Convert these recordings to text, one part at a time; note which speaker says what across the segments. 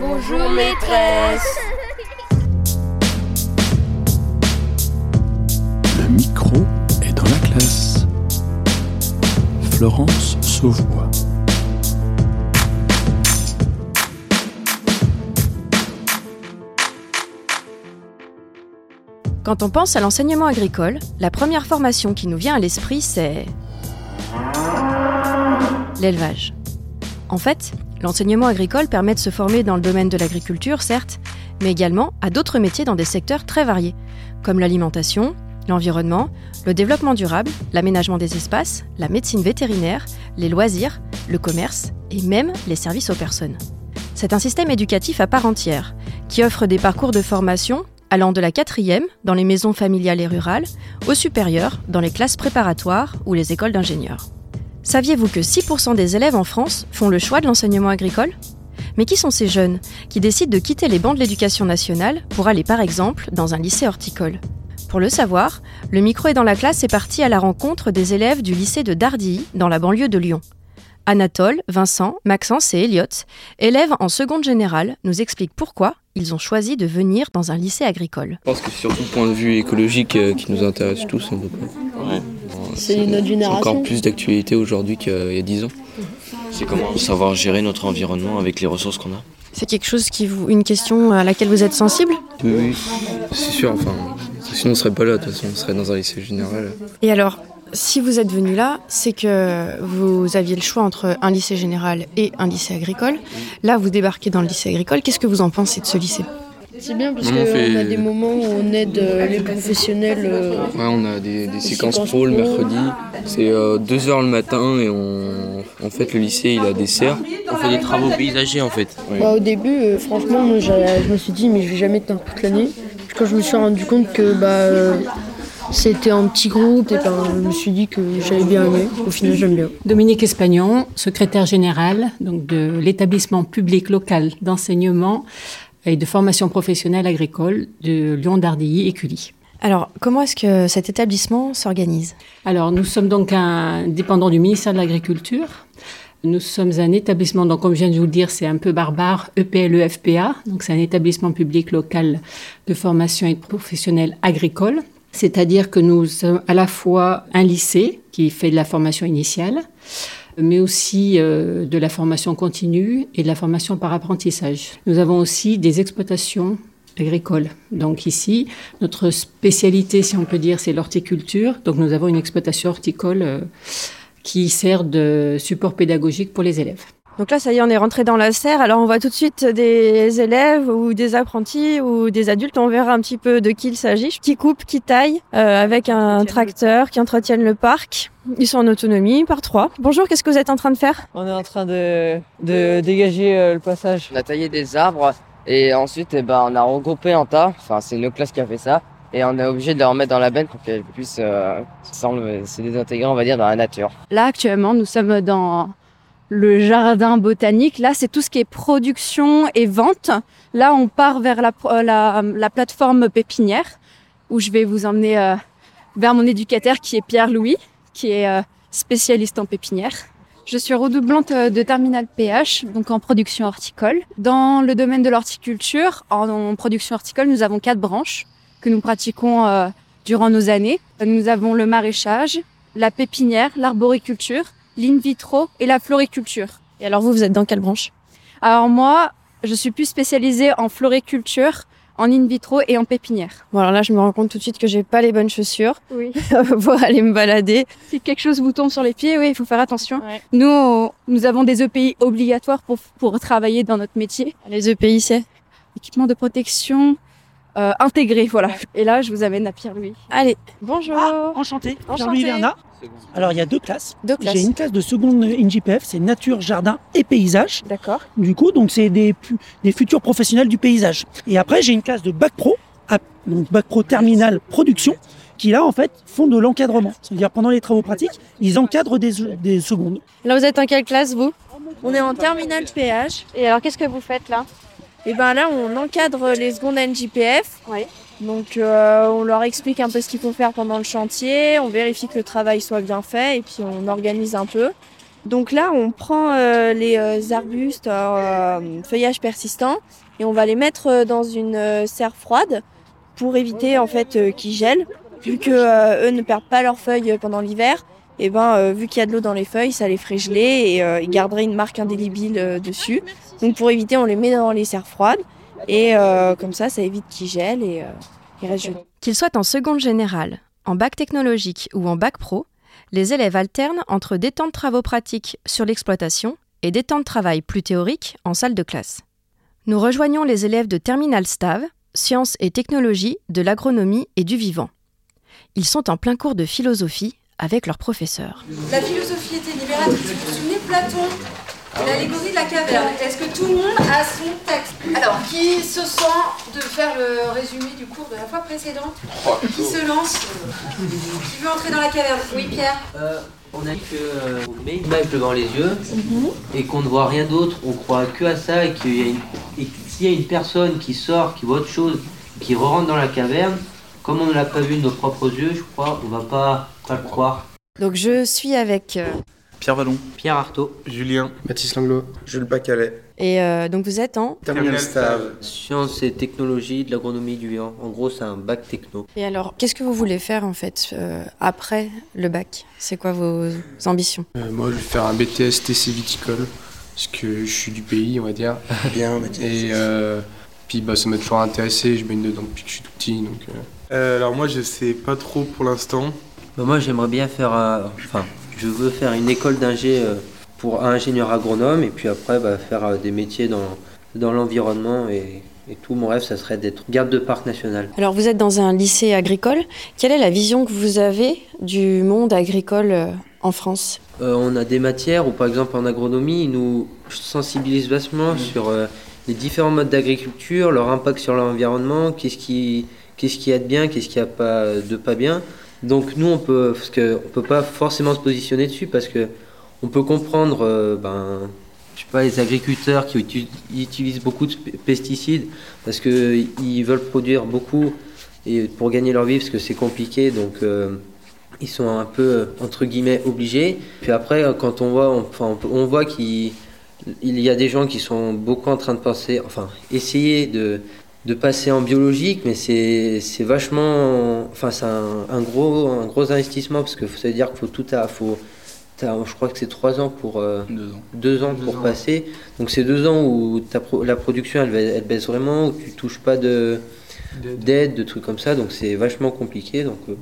Speaker 1: Bonjour maîtresse.
Speaker 2: Le micro est dans la classe. Florence Sauvois.
Speaker 3: Quand on pense à l'enseignement agricole, la première formation qui nous vient à l'esprit, c'est l'élevage. En fait, l'enseignement agricole permet de se former dans le domaine de l'agriculture, certes, mais également à d'autres métiers dans des secteurs très variés, comme l'alimentation, l'environnement, le développement durable, l'aménagement des espaces, la médecine vétérinaire, les loisirs, le commerce et même les services aux personnes. C'est un système éducatif à part entière, qui offre des parcours de formation allant de la quatrième, dans les maisons familiales et rurales, au supérieur, dans les classes préparatoires ou les écoles d'ingénieurs. Saviez-vous que 6% des élèves en France font le choix de l'enseignement agricole? Mais qui sont ces jeunes qui décident de quitter les bancs de l'éducation nationale pour aller par exemple dans un lycée horticole? Pour le savoir, le micro est dans la classe est parti à la rencontre des élèves du lycée de Dardilly, dans la banlieue de Lyon. Anatole, Vincent, Maxence et Elliot, élèves en seconde générale, nous expliquent pourquoi ils ont choisi de venir dans un lycée agricole.
Speaker 4: Je pense que c'est surtout le point de vue écologique euh, qui nous intéresse tous. un peu.
Speaker 5: C'est notre génération.
Speaker 4: encore plus d'actualité aujourd'hui qu'il y a 10 ans.
Speaker 6: C'est comment savoir gérer notre environnement avec les ressources qu'on a.
Speaker 3: C'est quelque chose qui vous, une question à laquelle vous êtes sensible
Speaker 4: Oui, oui, c'est sûr. Enfin, sinon on serait pas là. De toute façon, on serait dans un lycée général.
Speaker 3: Et alors, si vous êtes venu là, c'est que vous aviez le choix entre un lycée général et un lycée agricole. Là, vous débarquez dans le lycée agricole. Qu'est-ce que vous en pensez de ce lycée?
Speaker 5: C'est bien parce qu'on
Speaker 4: fait-
Speaker 5: a des moments où on aide euh, les professionnels. euh,
Speaker 4: Ouais, on a des, des séquences pro le mercredi. C'est 2h le matin et on, en fait le lycée il a des serres.
Speaker 6: On fait des travaux paysagers en fait.
Speaker 5: bah, au début, euh, franchement, moi, je me suis dit, mais je vais jamais tenir toute l'année. Puis quand je me suis rendu compte que bah, euh, c'était en petit groupe, et ben, je me suis dit que j'avais bien aimé. Au final, j'aime bien.
Speaker 7: Dominique Espagnon, secrétaire général donc de l'établissement public local d'enseignement et de formation professionnelle agricole de Lyon-Dardilly et Cully.
Speaker 3: Alors, comment est-ce que cet établissement s'organise?
Speaker 7: Alors, nous sommes donc un dépendant du ministère de l'Agriculture. Nous sommes un établissement, donc comme je viens de vous le dire, c'est un peu barbare, EPLE-FPA. Donc, c'est un établissement public local de formation et professionnelle agricole. C'est-à-dire que nous sommes à la fois un lycée qui fait de la formation initiale, mais aussi euh, de la formation continue et de la formation par apprentissage. Nous avons aussi des exploitations agricoles. Donc ici, notre spécialité, si on peut dire, c'est l'horticulture. Donc nous avons une exploitation horticole euh, qui sert de support pédagogique pour les élèves.
Speaker 3: Donc là, ça y est, on est rentré dans la serre. Alors, on voit tout de suite des élèves ou des apprentis ou des adultes. On verra un petit peu de qui il s'agit. Qui coupent, qui taillent, euh, avec un tracteur, qui entretiennent le parc. Ils sont en autonomie par trois. Bonjour, qu'est-ce que vous êtes en train de faire?
Speaker 8: On est en train de, de dégager euh, le passage.
Speaker 9: On a taillé des arbres et ensuite eh ben, on a regroupé en tas. Enfin, c'est nos classes qui a fait ça. Et on est obligé de les remettre dans la benne pour qu'elles puissent euh, se désintégrer, on va dire, dans la nature.
Speaker 10: Là, actuellement, nous sommes dans le jardin botanique. Là, c'est tout ce qui est production et vente. Là, on part vers la, la, la plateforme pépinière, où je vais vous emmener euh, vers mon éducateur qui est Pierre-Louis, qui est euh, spécialiste en pépinière. Je suis redoublante euh, de terminal PH, donc en production horticole. Dans le domaine de l'horticulture, en, production horticole, nous avons quatre branches que nous pratiquons durant nos années. Nous avons le maraîchage, la pépinière, l'arboriculture, l'in vitro et la floriculture.
Speaker 3: Et alors, vous, vous êtes dans quelle branche?
Speaker 10: Alors moi, je suis plus spécialisée en floriculture, en in vitro et en pépinière.
Speaker 3: Bon, alors là, je me rends compte tout de suite que j'ai pas les bonnes chaussures
Speaker 10: Oui.
Speaker 3: pour aller me balader.
Speaker 10: Si quelque chose vous tombe sur les pieds, oui, il faut faire attention.
Speaker 3: Ouais.
Speaker 10: Nous, on- nous avons des EPI obligatoires pour, pour travailler dans notre métier.
Speaker 3: Les EPI, c'est?
Speaker 10: Équipement de protection euh, intégré, voilà. Et là, je vous amène à Pierre-Louis.
Speaker 3: Allez, bonjour.
Speaker 11: Enchanté,
Speaker 10: Enchanté.
Speaker 11: Jean-Louis Vernat. Alors il y a deux classes.
Speaker 3: Deux classes.
Speaker 11: J'ai une classe de seconde INJPF, c'est nature, jardin et paysage.
Speaker 3: D'accord.
Speaker 11: Du coup, donc c'est des, futurs professionnels du paysage. Et après, j'ai une classe de bac pro, donc bac pro terminal production, qui là en fait font de l'encadrement. C'est-à-dire pendant les travaux pratiques, ils encadrent des, des secondes.
Speaker 3: Là, vous êtes en quelle classe, vous?
Speaker 12: On est en terminale PH.
Speaker 3: Et alors, qu'est-ce que vous faites là?
Speaker 12: Et ben là, on encadre les secondes NJPF. Donc, euh, on leur explique un peu ce qu'il faut faire pendant le chantier. On vérifie que le travail soit bien fait et puis on organise un peu. Donc là, on prend euh, les euh, arbustes euh, feuillage persistant et on va les mettre dans une serre froide pour éviter en fait qu'ils gèlent. Vu que eux ne perdent pas leurs feuilles pendant l'hiver, et ben vu qu'il y a de l'eau dans les feuilles, ça les ferait geler et ils garderaient une marque indélébile dessus. Donc pour éviter, on les met dans les serres froides et comme ça, ça évite qu'ils gèlent et ils restent gelés.
Speaker 3: Qu'ils soient en seconde générale, en bac technologique ou en bac pro, les élèves alternent entre des temps de travaux pratiques sur l'exploitation et des temps de travail plus théoriques en salle de classe. Nous rejoignons les élèves de Terminal Stav, Sciences et Technologies de l'agronomie et du vivant. Ils sont en plein cours de philosophie avec leur professeur.
Speaker 10: La philosophie était libératrice. Vous vous souvenez Platon L'allégorie de la caverne. Est-ce que tout le monde a son texte Alors, qui se sent de faire le résumé du cours de la fois précédente Qui se lance Qui veut entrer dans la caverne Oui, Pierre
Speaker 13: euh, On a dit qu'on euh, met une image devant les yeux mhm. et qu'on ne voit rien d'autre. On croit que à ça et qu'il y a une... s'il y a une personne qui sort, qui voit autre chose, qui rentre dans la caverne, comme on ne l'a pas vu de nos propres yeux, je crois, on va pas, pas le croire.
Speaker 3: Donc je suis avec euh,
Speaker 14: Pierre Vallon.
Speaker 13: Pierre Artaud.
Speaker 14: Julien.
Speaker 15: Mathis Langlo.
Speaker 16: Jules Bacalet.
Speaker 3: Et euh, donc vous êtes en
Speaker 16: Terminal Stav.
Speaker 13: Sciences et technologies de l'agronomie du vivant. En gros, c'est un bac techno.
Speaker 3: Et alors, qu'est-ce que vous voulez faire en fait euh, après le bac? C'est quoi vos ambitions?
Speaker 15: Euh, Moi, je vais faire un BTS TC viticole parce que je suis du pays, on va dire.
Speaker 16: Bien.
Speaker 15: Et puis bah, ça m'a toujours intéressé. Je baigne dedans depuis que je suis tout petit, donc.
Speaker 16: alors moi, je sais pas trop pour l'instant.
Speaker 13: Bah, moi, j'aimerais bien faire, enfin, je veux faire une école d'ingé euh, pour ingénieur agronome et puis après bah, faire euh, des métiers dans, dans l'environnement et, tout mon rêve, ça serait d'être garde de parc national.
Speaker 3: Alors vous êtes dans un lycée agricole. Quelle est la vision que vous avez du monde agricole euh, en France?
Speaker 13: On a des matières où par exemple en agronomie, ils nous sensibilisent vachement sur les différents modes d'agriculture, leur impact sur l'environnement, qu'est-ce qui, qu'est-ce qui a de bien, qu'est-ce qui a pas de pas bien. Donc nous, on peut, parce que peut pas forcément se positionner dessus parce que on peut comprendre, euh, ben, je sais pas, les agriculteurs qui utilisent beaucoup de pesticides parce qu'ils veulent produire beaucoup et pour gagner leur vie parce que c'est compliqué, donc euh, ils sont un peu entre guillemets obligés. Puis après, quand on voit, enfin, on voit qu'il y a des gens qui sont beaucoup en train de penser, enfin, essayer de de passer en biologique, mais c'est vachement. Enfin, c'est un, gros, un gros investissement parce que ça veut dire qu'il faut tout à. Faut, je crois que c'est trois ans pour. Euh, deux ans. pour passer. Donc, c'est deux ans où la production elle, elle, baisse vraiment, où tu touches pas d'aide, de, de, trucs comme ça. Donc, c'est vachement compliqué. Donc, euh,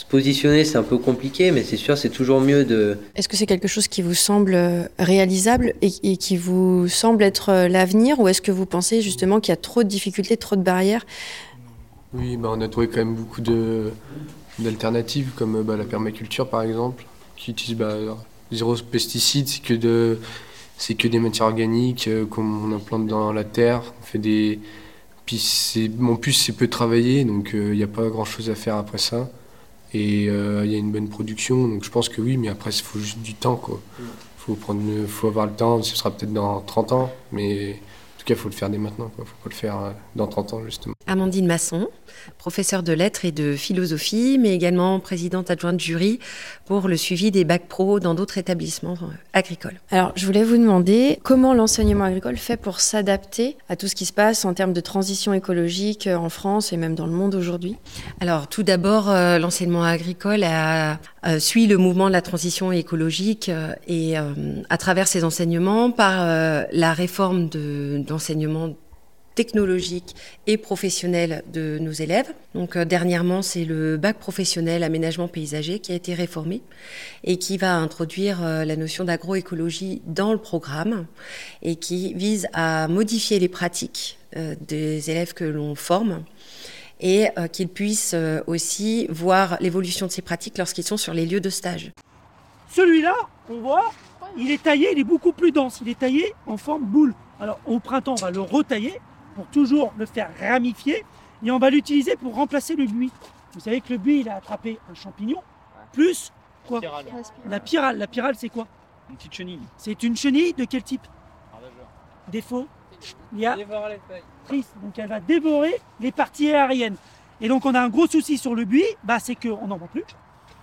Speaker 13: se positionner, c'est un peu compliqué, mais c'est sûr, c'est toujours mieux de.
Speaker 3: Est-ce que c'est quelque chose qui vous semble euh, réalisable et, qui vous semble être euh, l'avenir, ou est-ce que vous pensez justement qu'il y a trop de difficultés, trop de barrières?
Speaker 15: Oui, bah, on a trouvé quand même beaucoup de, d'alternatives, comme bah, la permaculture par exemple, qui utilise bah, zéro pesticides, c'est que de c'est que des matières organiques euh, qu'on implante dans la terre. On fait des. Puis en plus, c'est peu travaillé, donc il n'y a pas grand chose à faire après ça. Et euh, il y a une bonne production, donc je pense que oui, mais après, il faut juste du temps. Quoi. Faut, prendre, faut avoir le temps, ce sera peut-être dans 30 ans, mais cas, il faut le faire dès maintenant. Il ne faut pas le faire euh, dans 30 ans, justement.
Speaker 17: Amandine Masson, professeure de lettres et de philosophie, mais également présidente adjointe de jury pour le suivi des bacs pro dans d'autres établissements euh, agricoles.
Speaker 3: Alors, je voulais vous demander comment l'enseignement agricole fait pour s'adapter à tout ce qui se passe en termes de transition écologique euh, en France et même dans le monde aujourd'hui
Speaker 17: Alors, tout d'abord, l'enseignement agricole a, suit le mouvement de la transition écologique et à travers ses enseignements, par la réforme d'enseignement technologique et professionnelle de nos élèves. Donc euh, dernièrement, c'est le bac professionnel aménagement paysager qui a été réformé et qui va introduire euh, la notion d'agroécologie dans le programme et qui vise à modifier les pratiques euh, des élèves que l'on forme et qu'ils puissent aussi voir l'évolution de ces pratiques lorsqu'ils sont sur les lieux de stage.
Speaker 11: Celui-là, on voit, il est taillé, il est beaucoup plus dense, il est taillé en forme boule. Alors au printemps, on va le retailler pour toujours le faire ramifier et on va l'utiliser pour remplacer le buis. Vous savez que le buis, il a attrapé un champignon, plus quoi La pyrale. La pyrale, c'est quoi?
Speaker 14: Une petite chenille.
Speaker 11: C'est une chenille de quel type? Défaut Il y a triste. Donc elle va dévorer les parties aériennes. Et donc on a un gros souci sur le buis, bah, c'est qu'on n'en voit plus.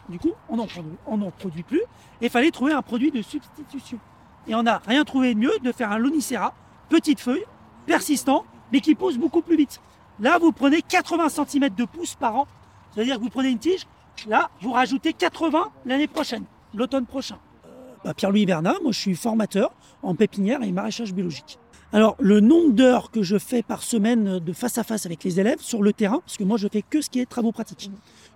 Speaker 11: Du coup, on n'en produit plus. Et il fallait trouver un produit de substitution. Et on n'a rien trouvé de mieux de faire un lonicera, petite feuille, persistant, mais qui pousse beaucoup plus vite. Là, vous prenez 80 cm de pouce par an. C'est-à-dire que vous prenez une tige, là, vous rajoutez 80 l'année prochaine, l'automne prochain. Euh, bah, Pierre-Louis Bernat, moi je suis formateur en pépinière et maraîchage biologique. Alors, le nombre d'heures que je fais par semaine de face à face avec les élèves sur le terrain, parce que moi je fais que ce qui est travaux pratiques.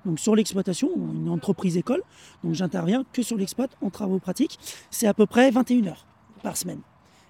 Speaker 11: Donc sur l'exploitation, une entreprise école, donc j'interviens que sur l'exploit en travaux pratiques, c'est à peu près 21 heures par semaine.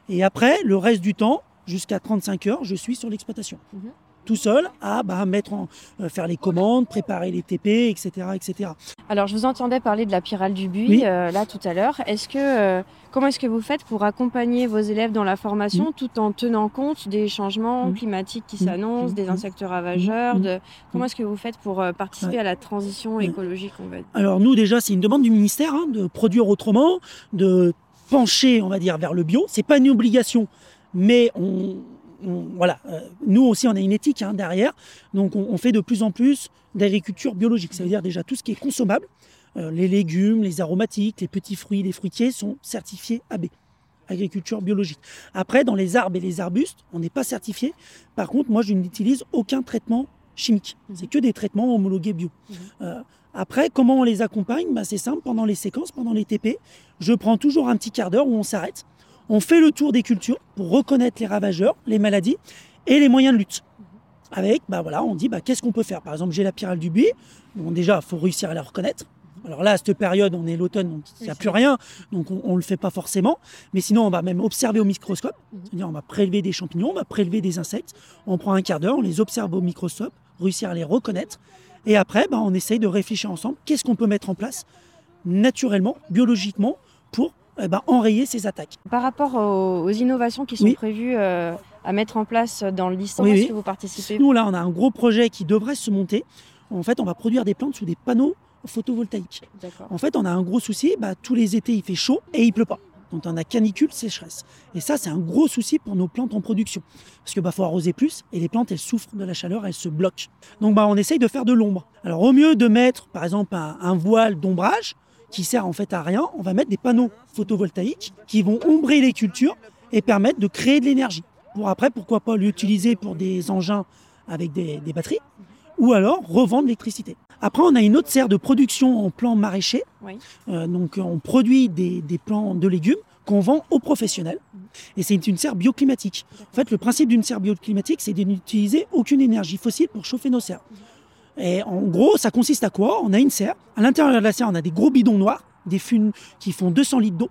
Speaker 11: Et après, le reste du temps, jusqu'à 35 heures, je suis sur l'exploitation. Mhm. Tout seul à bah, mettre en, euh, faire les commandes, préparer les TP, etc., etc.
Speaker 3: Alors, je vous entendais parler de la pyrale du buis euh, là tout à l'heure. Est-ce que euh, comment est-ce que vous faites pour accompagner vos élèves dans la formation mm. tout en tenant compte des changements mm. climatiques qui mm. s'annoncent, des insectes ravageurs de... Comment est-ce que vous faites pour participer à la transition écologique on va
Speaker 11: Alors nous déjà, c'est une demande du ministère hein, de produire autrement, de pencher, on va dire, vers le bio. C'est pas une obligation, mais on, voilà, euh, nous aussi on a une éthique hein, derrière, donc on, fait de plus en plus d'agriculture biologique. Ça veut dire déjà tout ce qui est consommable, euh, les légumes, les aromatiques, les petits fruits, les fruitiers sont certifiés AB, agriculture biologique. Après, dans les arbres et les arbustes, on n'est pas certifié. Par contre, moi je n'utilise aucun traitement chimique. C'est que des traitements homologués bio. Mmh. Euh, après, comment on les accompagne? Bah, C'est simple, pendant les séquences, pendant les TP, je prends toujours un petit quart d'heure où on s'arrête. On fait le tour des cultures pour reconnaître les ravageurs, les maladies et les moyens de lutte. Avec, bah voilà, on dit bah, qu'est-ce qu'on peut faire? Par exemple, j'ai la pyrale du buis. Bon, déjà, il faut réussir à la reconnaître. Alors là, à cette période, on est l'automne, donc il n'y a plus rien, donc on ne le fait pas forcément. Mais sinon, on va même observer au microscope. C'est-à-dire, on va prélever des champignons, on va prélever des insectes. On prend un quart d'heure, on les observe au microscope, réussir à les reconnaître. Et après, bah, on essaye de réfléchir ensemble, qu'est-ce qu'on peut mettre en place naturellement, biologiquement, pour eh ben, enrayer ces attaques.
Speaker 3: Par rapport aux, innovations qui sont prévues euh, à mettre en place dans le lycée, est-ce que vous participez
Speaker 11: Nous, là, on a un gros projet qui devrait se monter. En fait, on va produire des plantes sous des panneaux photovoltaïques. En fait, on a un gros souci, bah, tous les étés, il fait chaud et il pleut pas. Donc on a canicule, sécheresse. Et ça, c'est un gros souci pour nos plantes en production. Parce qu'il bah, faut arroser plus et les plantes, elles souffrent de la chaleur, elles se bloquent. Donc bah, on essaye de faire de l'ombre. Alors au mieux de mettre, par exemple, un, voile d'ombrage qui sert en fait à rien, on va mettre des panneaux photovoltaïques qui vont ombrer les cultures et permettre de créer de l'énergie. Pour après, pourquoi pas l'utiliser pour des engins avec des, batteries ou alors revendre l'électricité. Après, on a une autre serre de production en plants maraîchers. Euh, donc, on produit des, plants de légumes qu'on vend aux professionnels. Et c'est une serre bioclimatique. En fait, le principe d'une serre bioclimatique, c'est de n'utiliser aucune énergie fossile pour chauffer nos serres. Et en gros, ça consiste à quoi? On a une serre. À l'intérieur de la serre, on a des gros bidons noirs, des funes qui font 200 litres d'eau,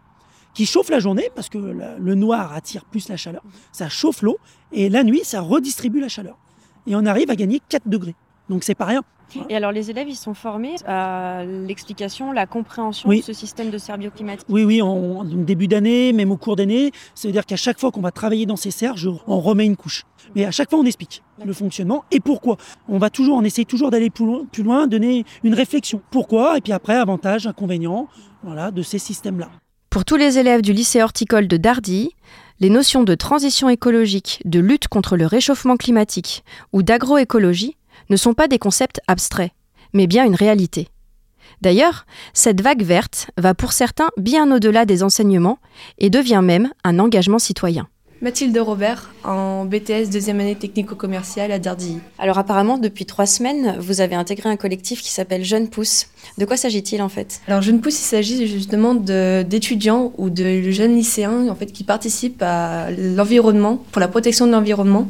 Speaker 11: qui chauffent la journée parce que le noir attire plus la chaleur. Ça chauffe l'eau et la nuit, ça redistribue la chaleur. Et on arrive à gagner 4 degrés. Donc c'est pas rien.
Speaker 3: Et alors les élèves, ils sont formés à l'explication, la compréhension de ce système de serre bioclimatique
Speaker 11: Oui, oui, en, début d'année, même au cours d'année. Ça veut dire qu'à chaque fois qu'on va travailler dans ces serres, on remet une couche. Mais à chaque fois, on explique le fonctionnement et pourquoi. On va toujours, on essaye toujours d'aller plus loin, plus loin, donner une réflexion. Pourquoi? Et puis après, avantages, inconvénients, voilà, de ces systèmes-là.
Speaker 3: Pour tous les élèves du lycée horticole de Dardy, les notions de transition écologique, de lutte contre le réchauffement climatique ou d'agroécologie ne sont pas des concepts abstraits, mais bien une réalité. D'ailleurs, cette vague verte va pour certains bien au-delà des enseignements et devient même un engagement citoyen.
Speaker 18: Mathilde Robert, en BTS deuxième année technico-commerciale à Dardilly.
Speaker 3: Alors apparemment, depuis trois semaines, vous avez intégré un collectif qui s'appelle Jeunes Pousses. De quoi s'agit-il en fait?
Speaker 18: Alors Jeunes Pousses, il s'agit justement d'étudiants ou de jeunes lycéens en fait, qui participent à l'environnement, pour la protection de l'environnement.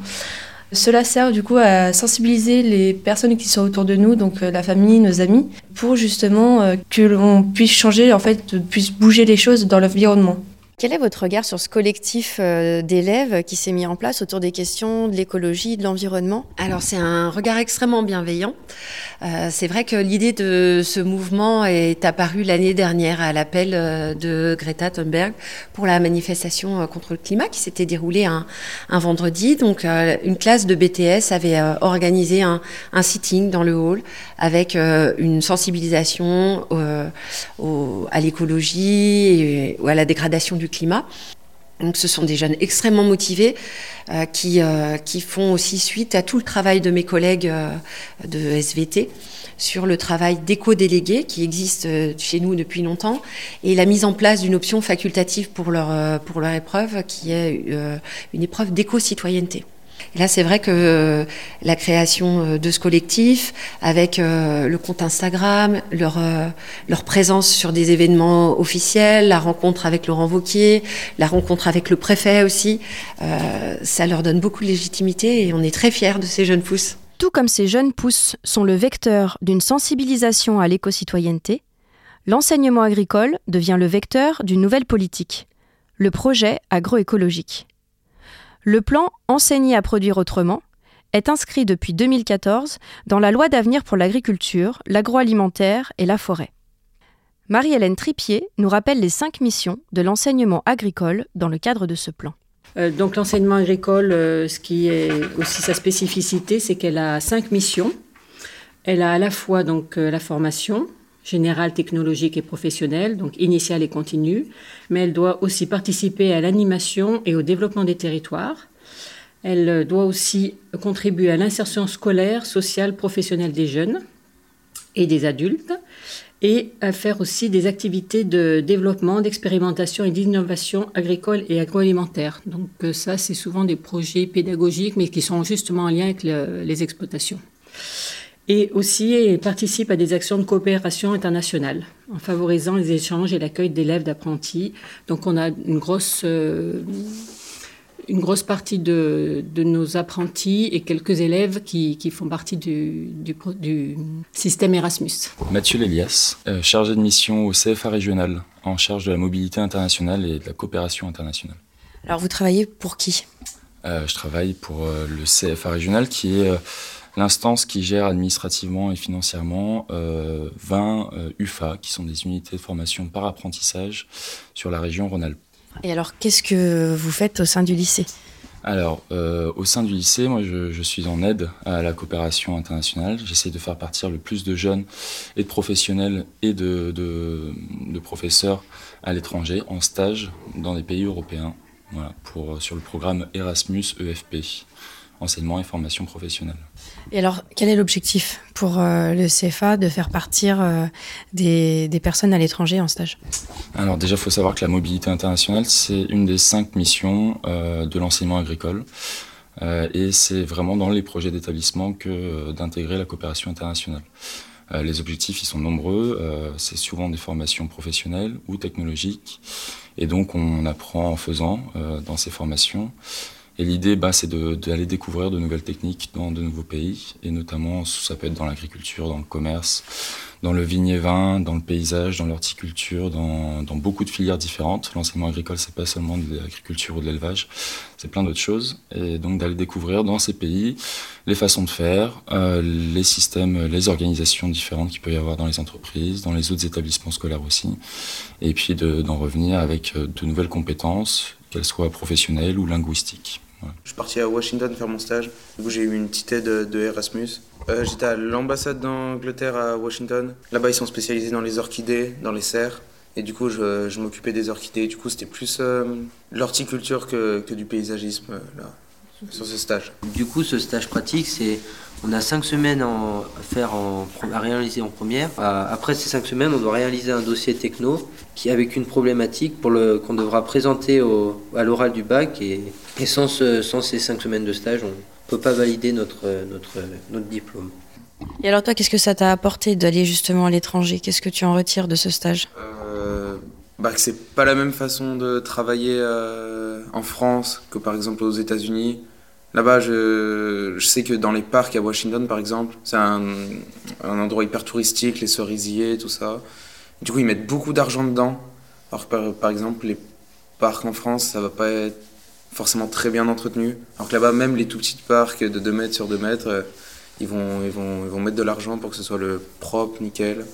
Speaker 18: Cela sert du coup à sensibiliser les personnes qui sont autour de nous, donc euh, la famille, nos amis, pour justement euh, que l'on puisse changer, en fait, puisse bouger les choses dans l'environnement.
Speaker 3: Quel est votre regard sur ce collectif euh, d'élèves qui s'est mis en place autour des questions de l'écologie, de l'environnement?
Speaker 17: Alors c'est un regard extrêmement bienveillant. Euh, c'est vrai que l'idée de ce mouvement est apparue l'année dernière à l'appel euh, de Greta Thunberg pour la manifestation contre le climat qui s'était déroulée un, vendredi. Donc une classe de BTS avait organisé un, sitting dans le hall avec une sensibilisation à l'écologie ou à la dégradation du climat. Donc ce sont des jeunes extrêmement motivés euh, qui, euh, qui font aussi suite à tout le travail de mes collègues euh, de SVT sur le travail d'éco-délégués qui existe chez nous depuis longtemps et la mise en place d'une option facultative pour leur, pour leur épreuve qui est une épreuve d'éco-citoyenneté. Et là, c'est vrai que euh, la création euh, de ce collectif, avec euh, le compte Instagram, leur, leur présence sur des événements officiels, la rencontre avec Laurent Vauquier, la rencontre avec le préfet aussi, ça leur donne beaucoup de légitimité et on est très fiers de ces jeunes pousses.
Speaker 3: Tout comme ces jeunes pousses sont le vecteur d'une sensibilisation à l'éco-citoyenneté, l'enseignement agricole devient le vecteur d'une nouvelle politique, le projet agroécologique. Le plan Enseigner à produire autrement est inscrit depuis 2014 dans la loi d'avenir pour l'agriculture, l'agroalimentaire et la forêt. Marie-Hélène Tripier nous rappelle les cinq missions de l'enseignement agricole dans le cadre de ce plan.
Speaker 7: Euh, donc l'enseignement agricole, euh, ce qui est aussi sa spécificité, c'est qu'elle a cinq missions. Elle a à la fois donc euh, la formation générale, technologique et professionnelle, donc initiale et continue, mais elle doit aussi participer à l'animation et au développement des territoires. Elle euh, doit aussi contribuer à l'insertion scolaire, sociale, professionnelle des jeunes et des adultes et à faire aussi des activités de développement, d'expérimentation et d'innovation agricole et agroalimentaire. Donc euh, ça, c'est souvent des projets pédagogiques, mais qui sont justement en lien avec le- les exploitations. Et aussi, participe à des actions de coopération internationale, en favorisant les échanges et l'accueil d'élèves, d'apprentis. Donc on a une grosse... euh, une grosse partie de, de nos apprentis et quelques élèves qui, qui font partie du, du système Erasmus.
Speaker 19: Mathieu Lélias, euh, chargé de mission au CFA régional, en charge de la mobilité internationale et de la coopération internationale.
Speaker 20: Alors vous travaillez pour qui?
Speaker 19: Euh, je travaille pour le CFA régional, qui est euh, l'instance qui gère administrativement et financièrement euh, 20 euh, UFA, qui sont des unités de formation par apprentissage sur la région Rhône-Alpes.
Speaker 20: Et alors qu'est-ce que vous faites au sein du lycée?
Speaker 19: Alors, euh, au sein du lycée, moi, je, je suis en aide à la coopération internationale. J'essaie de faire partir le plus de jeunes et de professionnels et de, de, de professeurs à l'étranger en stage dans des pays européens, voilà, pour, sur le programme Erasmus EFP, enseignement et formation professionnelle.
Speaker 20: Et alors quel est l'objectif pour euh, le CFA de faire partir euh, des, des personnes à l'étranger en stage?
Speaker 19: Alors déjà, il faut savoir que la mobilité internationale, c'est une des cinq missions euh, de l'enseignement agricole. Et c'est vraiment dans les projets d'établissement que d'intégrer la coopération internationale. Les objectifs, ils sont nombreux. C'est souvent des formations professionnelles ou technologiques. Et donc, on apprend en faisant dans ces formations. Et l'idée, bah, c'est d'aller découvrir de nouvelles techniques dans de nouveaux pays. Et notamment, ça peut être dans l'agriculture, dans le commerce, dans le vigné-vin, dans le paysage, dans l'horticulture, dans, beaucoup de filières différentes. L'enseignement agricole, c'est pas seulement de l'agriculture ou de l'élevage, c'est plein d'autres choses. Et donc d'aller découvrir dans ces pays les façons de faire, euh, les systèmes, les organisations différentes qu'il peut y avoir dans les entreprises, dans les autres établissements scolaires aussi. Et puis de- d'en revenir avec euh, de nouvelles compétences, qu'elles soient professionnelles ou linguistiques.
Speaker 16: Je suis parti à Washington faire mon stage. Coup, j'ai eu une petite aide de, Erasmus. Euh, J'étais à l'ambassade d'Angleterre à Washington. Là-bas, ils sont spécialisés dans les orchidées, dans les serres. Et du coup, je, m'occupais des orchidées. Du coup, c'était plus euh, l'horticulture que, que du paysagisme, euh, là, sur ce stage.
Speaker 13: Du coup, ce stage pratique, c'est on a cinq semaines en- à faire en, à réaliser en première. À- Après ces cinq semaines, on doit réaliser un dossier techno qui avec une problématique pour le qu'on devra présenter au, à l'oral du bac et, et sans, ce- sans ces cinq semaines de stage, on peut pas valider notre notre notre diplôme.
Speaker 20: Et alors toi, qu'est-ce que ça t'a apporté d'aller justement à l'étranger? Qu'est-ce que tu en retires de ce stage?
Speaker 16: Euh, bah, que c'est pas la même façon de travailler euh, en France que par exemple aux États-Unis. Là-bas, je, sais que dans les parcs à Washington, par exemple, c'est un, endroit hyper touristique, les cerisiers, tout ça. Du coup, ils mettent beaucoup d'argent dedans. Alors que par, par exemple, les parcs en France, ça va pas être forcément très bien entretenu. Alors que là-bas, même les tout petits parcs de 2 mètres sur 2 mètres, euh, ils vont, ils, vont, ils vont mettre de l'argent pour que ce soit le propre, nickel.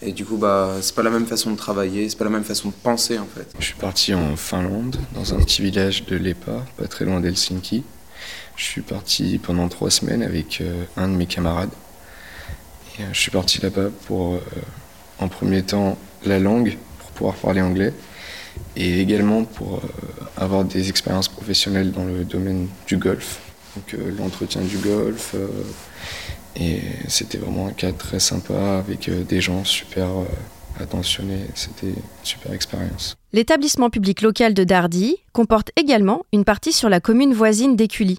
Speaker 16: Et du coup, bah, c'est pas la même façon de travailler, c'est pas la même façon de penser en fait.
Speaker 21: Je suis parti en Finlande, dans un petit village de Lepa, pas très loin d'Helsinki. Je suis parti pendant trois semaines avec euh, un de mes camarades. Euh, je suis parti là-bas pour, euh, en premier temps, la langue, pour pouvoir parler anglais. et également pour avoir des expériences professionnelles dans le domaine du golf, donc l'entretien du golf. et c'était vraiment un cadre très sympa avec des gens super attentionnés. C'était une super expérience.
Speaker 3: L'établissement public local de Dardy comporte également une partie sur la commune voisine d'Écully.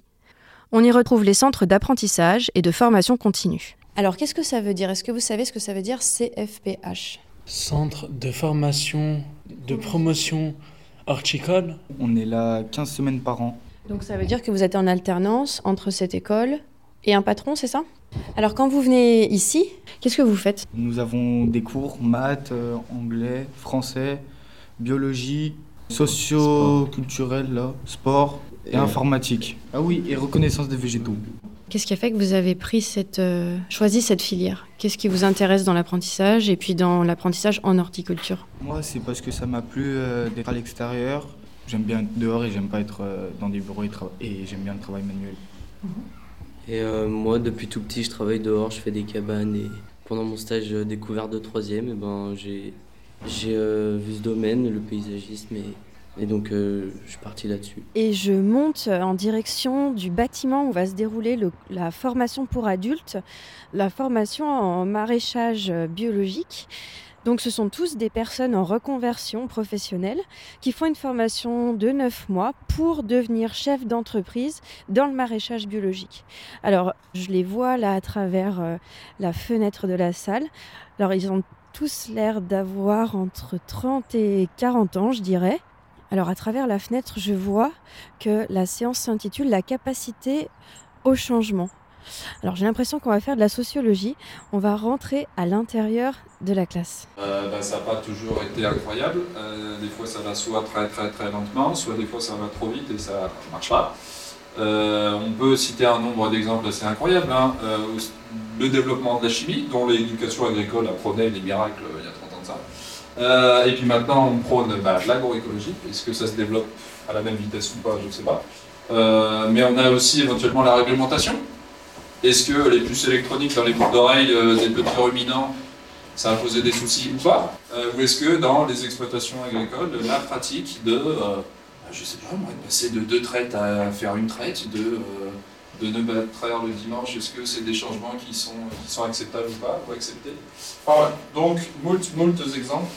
Speaker 3: On y retrouve les centres d'apprentissage et de formation continue.
Speaker 20: Alors, qu'est-ce que ça veut dire? Est-ce que vous savez ce que ça veut dire CFPH
Speaker 2: Centre de formation, de promotion horticole.
Speaker 22: On est là 15 semaines par an.
Speaker 3: Donc ça veut dire que vous êtes en alternance entre cette école et un patron, c'est ça? Alors quand vous venez ici, qu'est-ce que vous faites?
Speaker 22: Nous avons des cours maths, euh, anglais, français, biologie, socio-culturel, là, sport et informatique. Ah oui, et reconnaissance des végétaux.
Speaker 3: Qu'est-ce qui a fait que vous avez pris cette, euh, choisi cette filière? Qu'est-ce qui vous intéresse dans l'apprentissage et puis dans l'apprentissage en horticulture?
Speaker 22: Moi, c'est parce que ça m'a plu euh, d'être à l'extérieur. J'aime bien être dehors et j'aime pas être euh, dans des bureaux et, j'aime bien le travail manuel.
Speaker 4: Et euh, moi, depuis tout petit, je travaille dehors, je fais des cabanes. Et pendant mon stage euh, découvert de troisième, et ben, j'ai j'ai euh, vu ce domaine, le paysagisme, et, donc je suis parti là-dessus.
Speaker 3: Et je monte en direction du bâtiment où va se dérouler le- la formation pour adultes, la formation en maraîchage biologique. Donc ce sont tous des personnes en reconversion professionnelle qui font une formation de 9 mois pour devenir chef d'entreprise dans le maraîchage biologique. Alors je les vois là à travers euh, la fenêtre de la salle. Alors ils ont tous l'air d'avoir entre 30 et 40 ans, je dirais. Alors à travers la fenêtre, je vois que la séance s'intitule La capacité au changement. Alors j'ai l'impression qu'on va faire de la sociologie. On va rentrer à l'intérieur de la classe.
Speaker 23: Euh, ben, ça n'a pas toujours été incroyable. Euh, des fois, ça va soit très très très lentement, soit des fois ça va trop vite et ça ne marche pas. Euh, on peut citer un nombre d'exemples assez incroyables. hein. Le développement de la chimie, dont l'éducation agricole apprenait les miracles il y a 30 ans de ça. Et puis maintenant, on prône de l'agroécologie. Est-ce que ça se développe à la même vitesse ou pas Je ne sais pas. Mais on a aussi éventuellement la réglementation. Est-ce que les puces électroniques dans les boucles d'oreilles euh, des petits ruminants, ça a posé des soucis ou pas Euh, Ou est-ce que dans les exploitations agricoles, la pratique de, euh, je sais pas, moi, de passer de deux traites à faire une traite, de, euh, de ne pas traire le dimanche, est-ce que c'est des changements qui sont, qui sont acceptables ou pas, ou acceptés? Enfin. Donc, moult, moult exemples.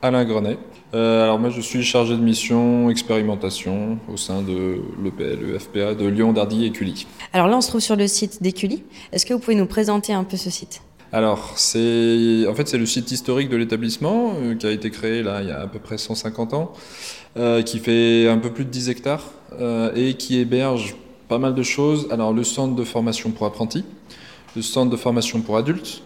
Speaker 23: Alain Grenet. Euh, alors moi je suis chargé de mission expérimentation au sein de l'EPL, le FPA de Lyon, Dardy et Cully.
Speaker 3: Alors là, on se trouve sur le site d'Écully. Est-ce que vous pouvez nous présenter un peu ce site?
Speaker 23: Alors, c'est en fait c'est le site historique de l'établissement euh, qui a été créé là il y a à peu près 150 ans, euh, qui fait un peu plus de 10 hectares et qui héberge pas mal de choses. Alors le centre de formation pour apprentis, le centre de formation pour adultes,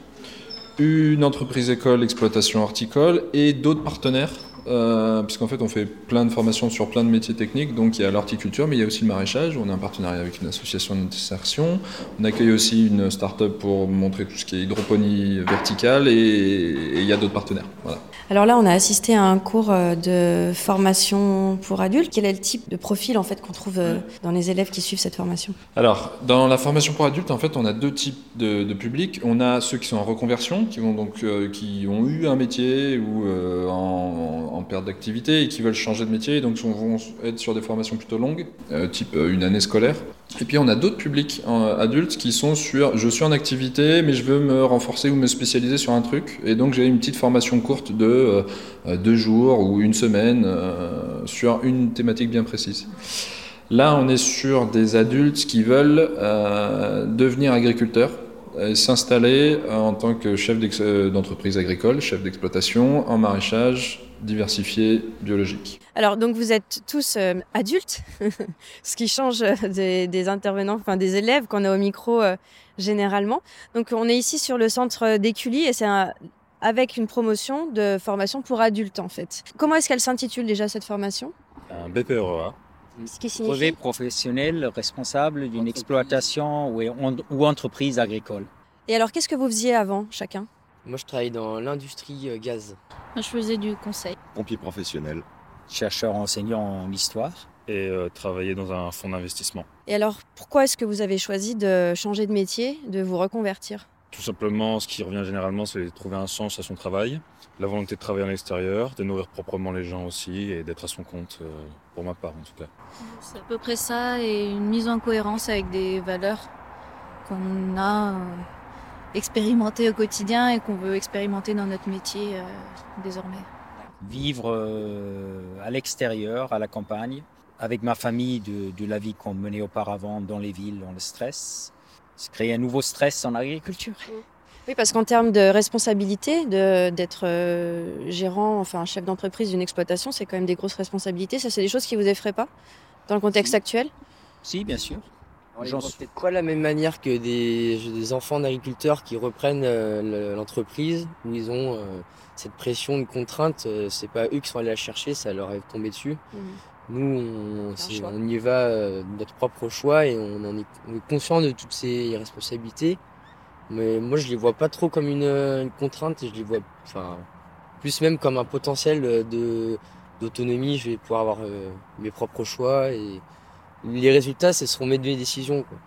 Speaker 23: une entreprise école exploitation horticole et d'autres partenaires. Euh, puisqu'en fait on fait plein de formations sur plein de métiers techniques, donc il y a l'horticulture, mais il y a aussi le maraîchage, on a un partenariat avec une association d'insertion, on accueille aussi une start-up pour montrer tout ce qui est hydroponie verticale, et, et il y a d'autres partenaires. Voilà.
Speaker 3: Alors là, on a assisté à un cours euh, de formation pour adultes. Quel est le type de profil en fait qu'on trouve euh, dans les élèves qui suivent cette formation?
Speaker 23: Alors, dans la formation pour adultes, en fait, on a deux types de, de publics. On a ceux qui sont en reconversion, qui, vont donc, euh, qui ont eu un métier ou euh, en, en perte d'activité et qui veulent changer de métier, et donc vont être sur des formations plutôt longues, euh, type euh, une année scolaire. Et puis on a d'autres publics euh, adultes qui sont sur je suis en activité mais je veux me renforcer ou me spécialiser sur un truc et donc j'ai une petite formation courte de deux jours ou une semaine sur une thématique bien précise. Là, on est sur des adultes qui veulent devenir agriculteurs, s'installer euh, en tant que chef euh, d'entreprise agricole, chef d'exploitation, en maraîchage diversifié, biologique.
Speaker 3: Alors, donc vous êtes tous euh, adultes, ce qui change euh, des, des intervenants, enfin des élèves qu'on a au micro euh, généralement. Donc, on est ici sur le centre d'Écully et c'est un- avec une promotion de formation pour adultes en fait. Comment est-ce qu'elle s'intitule déjà cette formation?
Speaker 24: Un BPREA.
Speaker 3: Ce qui signifie
Speaker 24: Brevet professionnel responsable d'une exploitation ou, ou entreprise agricole.
Speaker 3: Et alors, qu'est-ce que vous faisiez avant chacun?
Speaker 9: Moi, je travaille dans l'industrie euh, gaz.
Speaker 25: Je faisais du conseil.
Speaker 24: Pompier professionnel. Chercheur enseignant en histoire.
Speaker 26: Et euh, travailler dans un fonds d'investissement.
Speaker 3: Et alors, pourquoi est-ce que vous avez choisi de changer de métier, de vous reconvertir?
Speaker 27: Tout simplement, ce qui revient généralement, c'est de trouver un sens à son travail, la volonté de travailler à l'extérieur, de nourrir proprement les gens aussi et d'être à son compte, euh, pour ma part en tout cas.
Speaker 28: C'est à peu près ça et une mise en cohérence avec des valeurs qu'on a euh, expérimentées au quotidien et qu'on veut expérimenter dans notre métier euh, désormais.
Speaker 24: Vivre euh, à l'extérieur, à la campagne, avec ma famille de, de la vie qu'on menait auparavant dans les villes, dans le stress. C'est créer un nouveau stress en agriculture.
Speaker 3: Oui, parce qu'en termes de responsabilité, de- d'être euh, gérant, enfin chef d'entreprise d'une exploitation, c'est quand même des grosses responsabilités. Ça, c'est des choses qui vous effraient pas dans le contexte actuel?
Speaker 24: Si, bien sûr.
Speaker 9: On les
Speaker 24: J'en suis-
Speaker 9: peut-être pas de la même manière que des, des enfants d'agriculteurs qui reprennent euh, le- l'entreprise, où ils ont euh, cette pression, une contrainte. euh, c'est pas eux qui sont allés la chercher, ça leur est tombé dessus. Nous, on, y va euh, de notre propre choix et on, en est, on est conscient de toutes ces responsabilités. Mais moi, je les vois pas trop comme une, euh, une contrainte, je les vois enfin, plus même comme un potentiel euh, de, d'autonomie. Je vais pouvoir avoir euh, mes propres choix et les résultats, ce seront mes décisions. Quoi.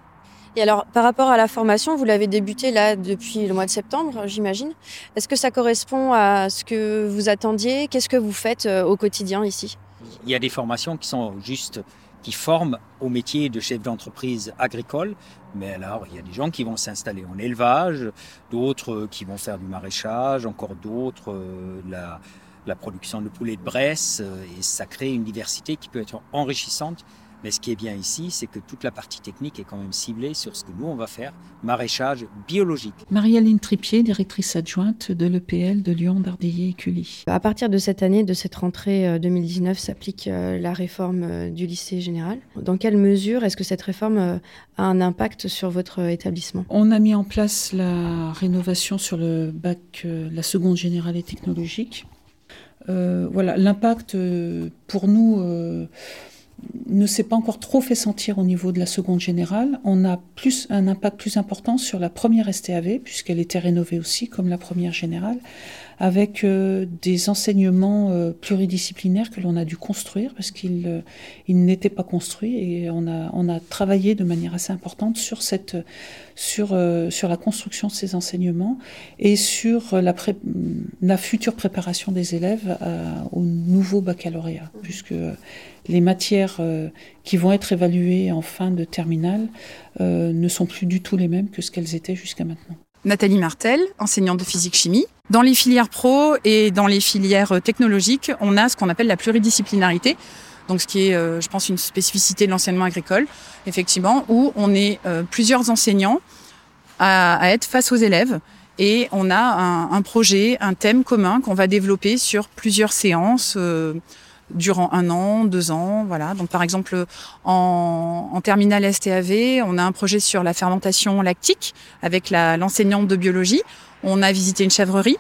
Speaker 3: Et alors, par rapport à la formation, vous l'avez débuté là depuis le mois de septembre, j'imagine. Est-ce que ça correspond à ce que vous attendiez? Qu'est-ce que vous faites euh, au quotidien ici?
Speaker 24: Il y a des formations qui sont juste, qui forment au métier de chef d'entreprise agricole. Mais alors, il y a des gens qui vont s'installer en élevage, d'autres qui vont faire du maraîchage, encore d'autres euh, la, la production de poulet de Bresse. euh, Et ça crée une diversité qui peut être enrichissante. Mais ce qui est bien ici, c'est que toute la partie technique est quand même ciblée sur ce que nous, on va faire, maraîchage biologique.
Speaker 29: Marie-Aline Tripier, directrice adjointe de l'EPL de Lyon, Dardilly et Cully.
Speaker 3: À partir de cette année, de cette rentrée euh, 2019, s'applique euh, la réforme euh, du lycée général. Dans quelle mesure est-ce que cette réforme euh, a un impact sur votre euh, établissement?
Speaker 29: On a mis en place la rénovation sur le bac, euh, la seconde générale et technologique. Euh, voilà, l'impact euh, pour nous euh, ne s'est pas encore trop fait sentir au niveau de la seconde générale. On a plus un impact plus important sur la première STAV puisqu'elle était rénovée aussi comme la première générale, avec euh, des enseignements euh, pluridisciplinaires que l'on a dû construire parce qu'ils euh, ils n'étaient pas construits et on a, on a travaillé de manière assez importante sur, cette, sur, sur la construction de ces enseignements et sur la, pré- la future préparation des élèves à- au nouveau baccalauréat, puisque les matières euh, qui vont être évaluées en fin de terminale euh, ne sont plus du tout les mêmes que ce qu'elles étaient jusqu'à maintenant.
Speaker 25: Nathalie Martel, enseignante de physique-chimie. Dans les filières pro et dans les filières technologiques, on a ce qu'on appelle la pluridisciplinarité. Donc, ce qui est, euh, je pense, une spécificité de l'enseignement agricole, effectivement, où on est euh, plusieurs enseignants à, être face aux élèves. Et on a un, un projet, un thème commun qu'on va développer sur plusieurs séances euh, durant un an, deux ans. Voilà. Donc, par exemple, en, en terminale STAV, on a un projet sur la fermentation lactique avec l'enseignante de biologie. On a visité une chèvrerie.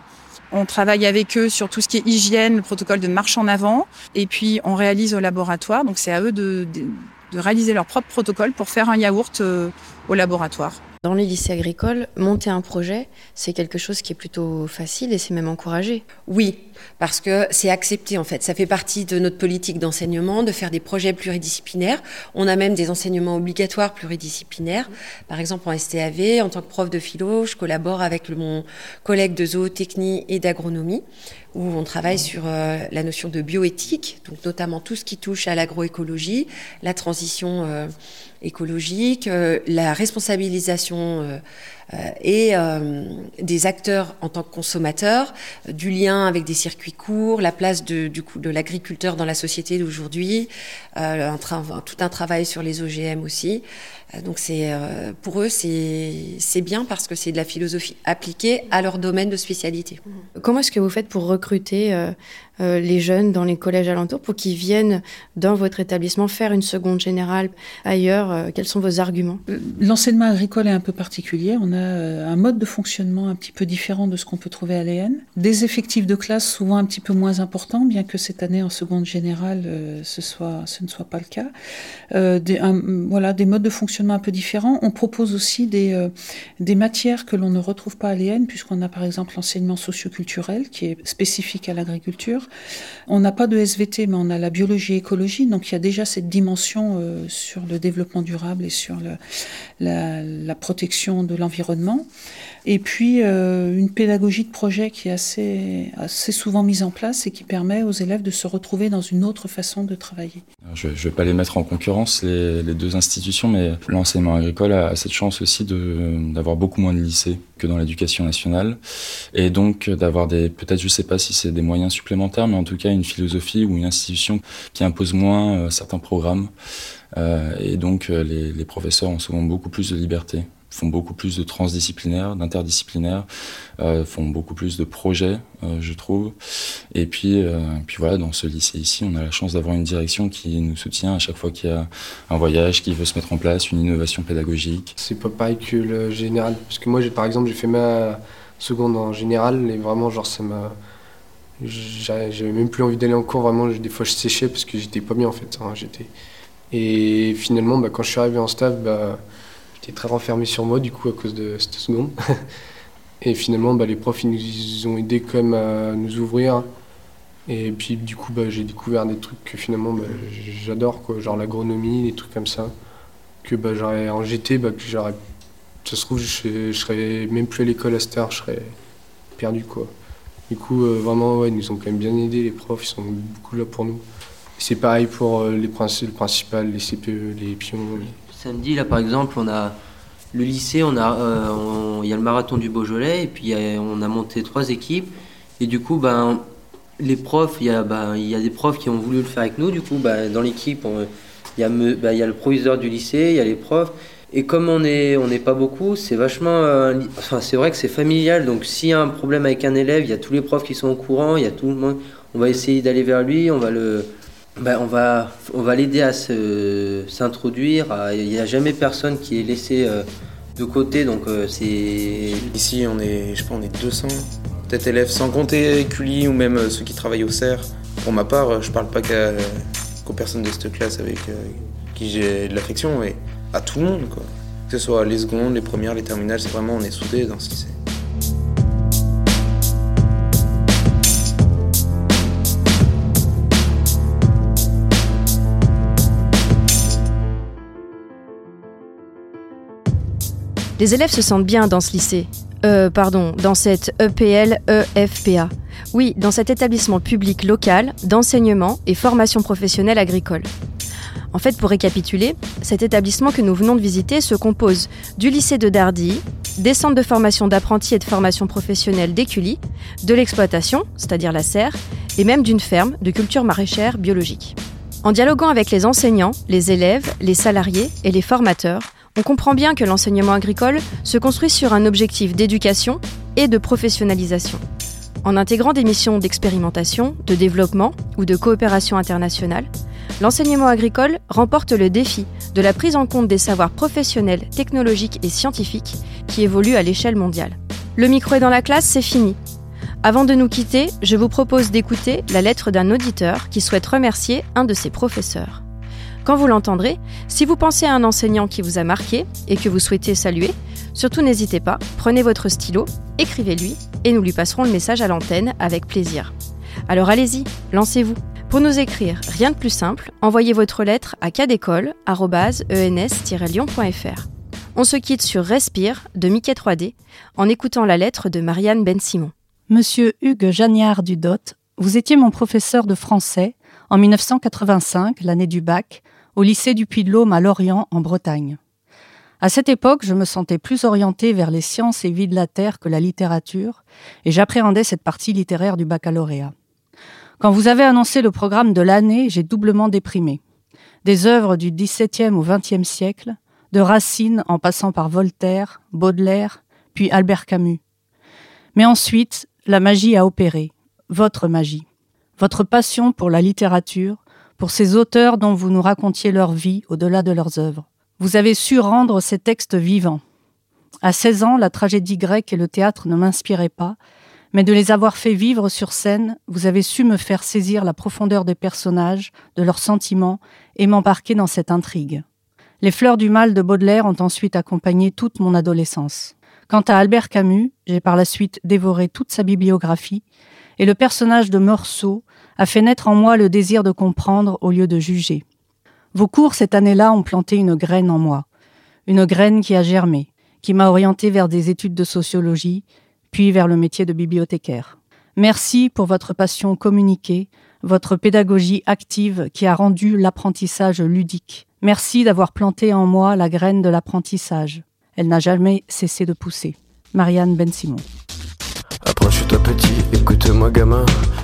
Speaker 25: On travaille avec eux sur tout ce qui est hygiène, le protocole de marche en avant. Et puis, on réalise au laboratoire. Donc, c'est à eux de, de- de réaliser leur propre protocole pour faire un yaourt euh, au laboratoire.
Speaker 3: Dans les lycées agricoles, monter un projet, c'est quelque chose qui est plutôt facile et c'est même encouragé.
Speaker 17: Oui, parce que c'est accepté en fait. Ça fait partie de notre politique d'enseignement de faire des projets pluridisciplinaires. On a même des enseignements obligatoires pluridisciplinaires. Par exemple, en STAV, en tant que prof de philo, je collabore avec mon collègue de zootechnie et d'agronomie, où on travaille sur euh, la notion de bioéthique, donc notamment tout ce qui touche à l'agroécologie, la transition euh, écologique, euh, la responsabilisation euh, et euh, des acteurs en tant que consommateurs, euh, du lien avec des circuits courts, la place de, du coup, de l'agriculteur dans la société d'aujourd'hui, euh, tout un travail sur les OGM aussi. Euh, donc c'est euh, pour eux c'est c'est bien parce que c'est de la philosophie appliquée à leur domaine de spécialité.
Speaker 3: Comment est-ce que vous faites pour recruter euh, euh, les jeunes dans les collèges alentours pour qu'ils viennent dans votre établissement faire une seconde générale ailleurs euh, Quels sont vos arguments?
Speaker 29: L'enseignement agricole est un peu particulier. On a euh, un mode de fonctionnement un petit peu différent de ce qu'on peut trouver à l'EN. Des effectifs de classe souvent un petit peu moins importants, bien que cette année en seconde générale euh, ce, soit, ce ne soit pas le cas. Euh, des, voilà, des modes de fonctionnement un peu différents. On propose aussi des, euh, des matières que l'on ne retrouve pas à l'EN, puisqu'on a par exemple l'enseignement socioculturel qui est spécifique à l'agriculture. On n'a pas de SVT, mais on a la biologie et écologie, donc il y a déjà cette dimension euh, sur le développement durable et sur la, la, protection de l'environnement. Et puis euh, une pédagogie de projet qui est assez, assez souvent mise en place et qui permet aux élèves de se retrouver dans une autre façon de travailler.
Speaker 19: Je ne vais pas les mettre en concurrence, les, deux institutions, mais l'enseignement agricole a, cette chance aussi d'avoir beaucoup moins de lycées que dans l'éducation nationale, et donc d'avoir des, peut-être je ne sais pas si c'est des moyens supplémentaires, mais en tout cas une philosophie ou une institution qui impose moins euh, certains programmes, euh, et donc les professeurs ont souvent beaucoup plus de liberté font beaucoup plus de transdisciplinaires, d'interdisciplinaires, euh, font beaucoup plus de projets, euh, je trouve. Et puis, euh, puis voilà, dans ce lycée ici, on a la chance d'avoir une direction qui nous soutient à chaque fois qu'il y a un voyage qui veut se mettre en place, une innovation pédagogique.
Speaker 15: C'est pas pareil que le général, parce que moi, par exemple, j'ai fait ma seconde en général et vraiment, genre, ça m'a j'avais même plus envie d'aller en cours vraiment des fois je séchais parce que j'étais pas bien en fait hein, et finalement bah, quand je suis arrivé en staff bah, j'étais très renfermé sur moi du coup à cause de cette seconde. et finalement, bah, les profs ils nous ont aidé quand même à nous ouvrir. Et puis du coup, bah, j'ai découvert des trucs que finalement bah, j'adore, quoi, genre l'agronomie, des trucs comme ça. Que bah, j'aurais en GT, bah, que j'aurais. Ça se trouve, je, serais même plus à l'école à cette heure, je serais perdu quoi. Du coup, euh, vraiment, ouais, ils nous ont quand même bien aidés, les profs, ils sont beaucoup là pour nous. C'est pareil pour euh, les principes, le principal, les CPE, les pions.
Speaker 13: Samedi, là, par exemple, on a le lycée, on a, euh, il y a le marathon du Beaujolais, et puis on a monté trois équipes. Et du coup, ben, les profs, il y, a, ben, il y a des profs qui ont voulu le faire avec nous. Du coup, ben, dans l'équipe, il y, a le proviseur du lycée, il y a les profs. Et comme on n'est pas beaucoup, c'est vachement. Euh, enfin, c'est vrai que c'est familial. Donc, s'il y a un problème avec un élève, il y a tous les profs qui sont au courant, il y a tout le monde. On va essayer d'aller vers lui, on va le ben, on va, on va l'aider à s'introduire. Il n'y a jamais personne qui est laissé euh, de côté, donc euh, c'est...
Speaker 16: Ici, on est, je on est 200, peut-être élèves, sans compter Cully ou même euh, ceux qui travaillent au CERF. Pour ma part, je parle pas qu'aux personnes de cette classe avec qui j'ai de l'affection, mais à tout le monde, quoi. Que ce soit les secondes, les premières, les terminales, c'est vraiment, on est soudés dans ce lycée.
Speaker 3: Les élèves se sentent bien dans ce lycée. Euh, pardon, dans cette EPL-EFPA. Oui, dans cet établissement public local d'enseignement et formation professionnelle agricole. En fait, pour récapituler, cet établissement que nous venons de visiter se compose du lycée de Dardy, des centres de formation d'apprentis et de formation professionnelle d'Écully, de l'exploitation, c'est-à-dire la serre, et même d'une ferme de culture maraîchère biologique. En dialoguant avec les enseignants, les élèves, les salariés et les formateurs, on comprend bien que l'enseignement agricole se construit sur un objectif d'éducation et de professionnalisation. En intégrant des missions d'expérimentation, de développement ou de coopération internationale, l'enseignement agricole remporte le défi de la prise en compte des savoirs professionnels, technologiques et scientifiques qui évoluent à l'échelle mondiale. Le micro est dans la classe, c'est fini. Avant de nous quitter, je vous propose d'écouter la lettre d'un auditeur qui souhaite remercier un de ses professeurs. Quand vous l'entendrez, si vous pensez à un enseignant qui vous a marqué et que vous souhaitez saluer, surtout n'hésitez pas, prenez votre stylo, écrivez-lui et nous lui passerons le message à l'antenne avec plaisir. Alors allez-y, lancez-vous. Pour nous écrire, rien de plus simple, envoyez votre lettre à cadécole.ens-lyon.fr. On se quitte sur Respire de Mickey 3D en écoutant la lettre de Marianne Ben Simon.
Speaker 30: Monsieur Hugues Jagnard du DOT, vous étiez mon professeur de français en 1985, l'année du bac, au lycée du Puy-de-Laume à Lorient, en Bretagne. À cette époque, je me sentais plus orientée vers les sciences et vie de la terre que la littérature, et j'appréhendais cette partie littéraire du baccalauréat. Quand vous avez annoncé le programme de l'année, j'ai doublement déprimé. Des œuvres du XVIIe au XXe siècle, de Racine en passant par Voltaire, Baudelaire, puis Albert Camus. Mais ensuite, la magie a opéré, votre magie votre passion pour la littérature, pour ces auteurs dont vous nous racontiez leur vie au-delà de leurs œuvres. Vous avez su rendre ces textes vivants. À 16 ans, la tragédie grecque et le théâtre ne m'inspiraient pas, mais de les avoir fait vivre sur scène, vous avez su me faire saisir la profondeur des personnages, de leurs sentiments, et m'embarquer dans cette intrigue. Les fleurs du mal de Baudelaire ont ensuite accompagné toute mon adolescence. Quant à Albert Camus, j'ai par la suite dévoré toute sa bibliographie, et le personnage de Meursault a fait naître en moi le désir de comprendre au lieu de juger. Vos cours cette année-là ont planté une graine en moi, une graine qui a germé, qui m'a orienté vers des études de sociologie, puis vers le métier de bibliothécaire. Merci pour votre passion communiquée, votre pédagogie active qui a rendu l'apprentissage ludique. Merci d'avoir planté en moi la graine de l'apprentissage. Elle n'a jamais cessé de pousser. Marianne Ben Simon.
Speaker 31: Approche-toi petit, écoute-moi gamin.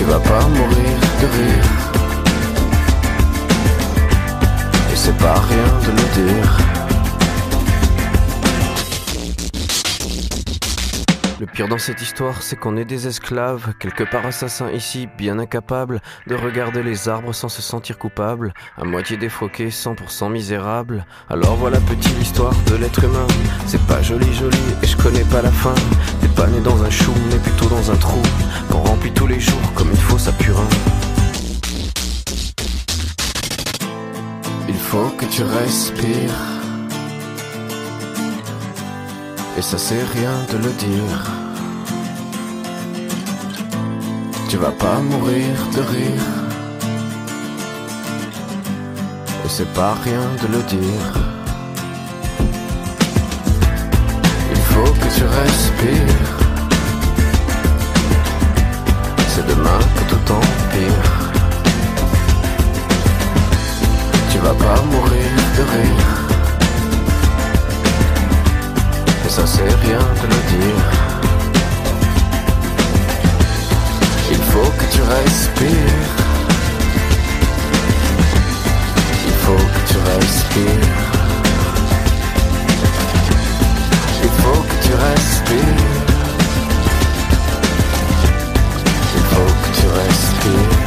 Speaker 31: Tu vas pas mourir de rire. Et c'est pas rien de le dire. Le pire dans cette histoire, c'est qu'on est des esclaves, quelque part assassins ici, bien incapables de regarder les arbres sans se sentir coupables, à moitié défroqués, 100% misérables. Alors voilà petite l'histoire de l'être humain. C'est pas joli joli et je connais pas la fin. Pas né dans un chou, mais plutôt dans un trou, qu'on remplit tous les jours comme il faut sa purin. Il faut que tu respires. Et ça c'est rien de le dire. Tu vas pas mourir de rire. Et c'est pas rien de le dire. tu respires. C'est demain que tout empire. Tu vas pas mourir de rire. Et ça c'est rien de le dire. Il faut que tu respires. Il faut que tu respires. Il faut que tu respires. Il faut que tu respires.